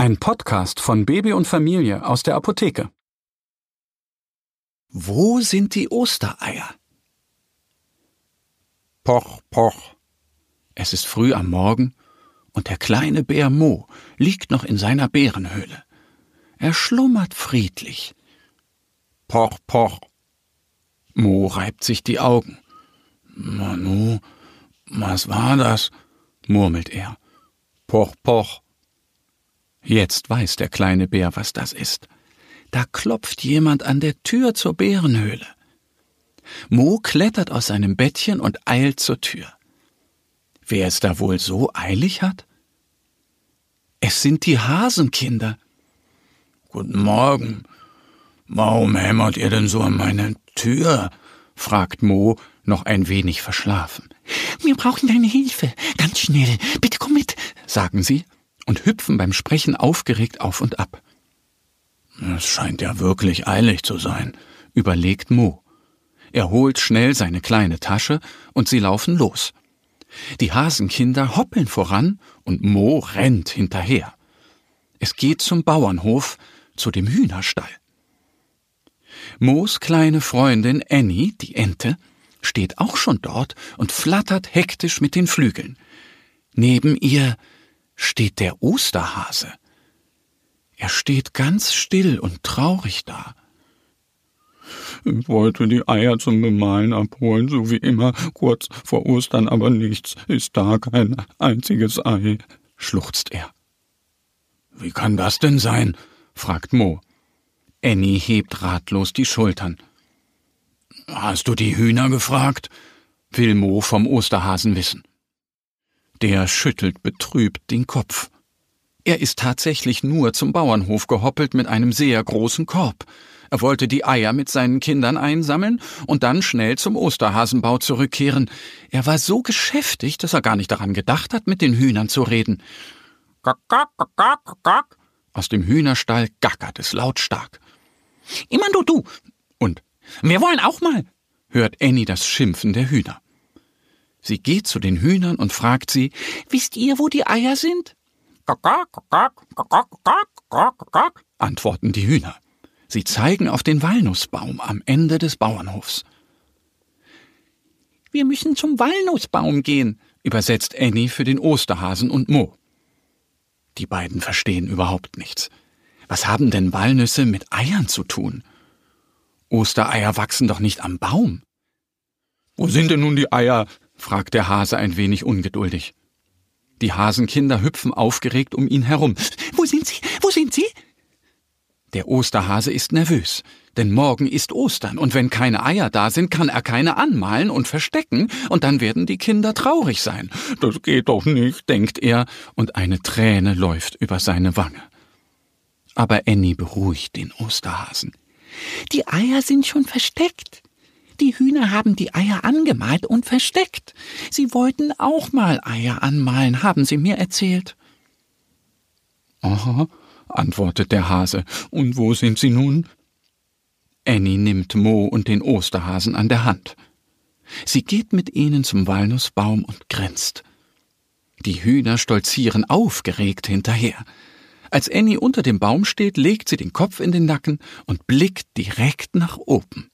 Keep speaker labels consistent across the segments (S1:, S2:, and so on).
S1: Ein Podcast von Baby und Familie aus der Apotheke.
S2: Wo sind die Ostereier?
S1: Poch, poch. Es ist früh am Morgen und der kleine Bär Mo liegt noch in seiner Bärenhöhle. Er schlummert friedlich. Poch, poch. Mo reibt sich die Augen. Manu, was war das? murmelt er. Poch, poch. Jetzt weiß der kleine Bär, was das ist. Da klopft jemand an der Tür zur Bärenhöhle. Mo klettert aus seinem Bettchen und eilt zur Tür. Wer es da wohl so eilig hat? Es sind die Hasenkinder. Guten Morgen. Warum hämmert ihr denn so an meine Tür? fragt Mo, noch ein wenig verschlafen.
S2: Wir brauchen deine Hilfe. Ganz schnell. Bitte komm mit,
S1: sagen sie und hüpfen beim Sprechen aufgeregt auf und ab. Es scheint ja wirklich eilig zu sein, überlegt Mo. Er holt schnell seine kleine Tasche und sie laufen los. Die Hasenkinder hoppeln voran und Mo rennt hinterher. Es geht zum Bauernhof, zu dem Hühnerstall. Moos kleine Freundin Annie, die Ente, steht auch schon dort und flattert hektisch mit den Flügeln. Neben ihr steht der Osterhase. Er steht ganz still und traurig da. Ich wollte die Eier zum Bemalen abholen, so wie immer, kurz vor Ostern, aber nichts ist da, kein einziges Ei, schluchzt er. Wie kann das denn sein? fragt Mo. Annie hebt ratlos die Schultern. Hast du die Hühner gefragt? will Mo vom Osterhasen wissen. Der schüttelt betrübt den Kopf. Er ist tatsächlich nur zum Bauernhof gehoppelt mit einem sehr großen Korb. Er wollte die Eier mit seinen Kindern einsammeln und dann schnell zum Osterhasenbau zurückkehren. Er war so geschäftig, dass er gar nicht daran gedacht hat, mit den Hühnern zu reden. Gack, gack, gack, gack. Aus dem Hühnerstall gackert es lautstark.
S2: Immer nur du.
S1: Und wir wollen auch mal, hört Annie das Schimpfen der Hühner. Sie geht zu den Hühnern und fragt sie,
S2: Wisst ihr, wo die Eier sind?
S1: antworten die Hühner. Sie zeigen auf den Walnussbaum am Ende des Bauernhofs.
S2: Wir müssen zum Walnussbaum gehen,
S1: übersetzt Annie für den Osterhasen und Mo. Die beiden verstehen überhaupt nichts. Was haben denn Walnüsse mit Eiern zu tun? Ostereier wachsen doch nicht am Baum. Wo sind denn nun die Eier? Fragt der Hase ein wenig ungeduldig. Die Hasenkinder hüpfen aufgeregt um ihn herum.
S2: Wo sind Sie? Wo sind Sie?
S1: Der Osterhase ist nervös, denn morgen ist Ostern, und wenn keine Eier da sind, kann er keine anmalen und verstecken, und dann werden die Kinder traurig sein. Das geht doch nicht, denkt er, und eine Träne läuft über seine Wange. Aber Annie beruhigt den Osterhasen.
S2: Die Eier sind schon versteckt. Die Hühner haben die Eier angemalt und versteckt. Sie wollten auch mal Eier anmalen, haben sie mir erzählt.
S1: Aha, antwortet der Hase. Und wo sind sie nun? Annie nimmt Mo und den Osterhasen an der Hand. Sie geht mit ihnen zum Walnussbaum und grinst. Die Hühner stolzieren aufgeregt hinterher. Als Annie unter dem Baum steht, legt sie den Kopf in den Nacken und blickt direkt nach oben.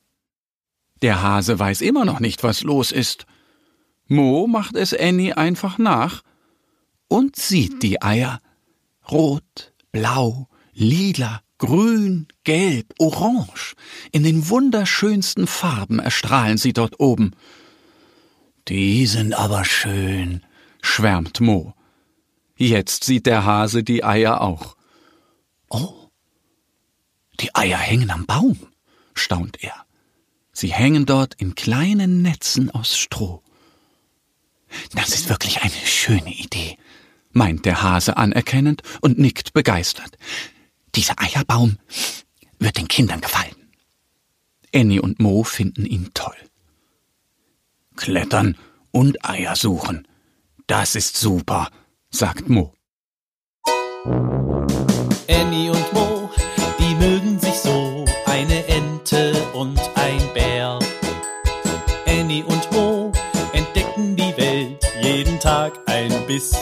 S1: Der Hase weiß immer noch nicht, was los ist. Mo macht es Annie einfach nach und sieht die Eier. Rot, blau, lila, grün, gelb, orange. In den wunderschönsten Farben erstrahlen sie dort oben. Die sind aber schön, schwärmt Mo. Jetzt sieht der Hase die Eier auch. Oh, die Eier hängen am Baum, staunt er. Sie hängen dort in kleinen Netzen aus Stroh.
S2: Das ist wirklich eine schöne Idee,
S3: meint der Hase anerkennend und nickt begeistert.
S4: Dieser Eierbaum wird den Kindern gefallen.
S3: Annie und Mo finden ihn toll.
S5: Klettern und Eier suchen. Das ist super, sagt Mo.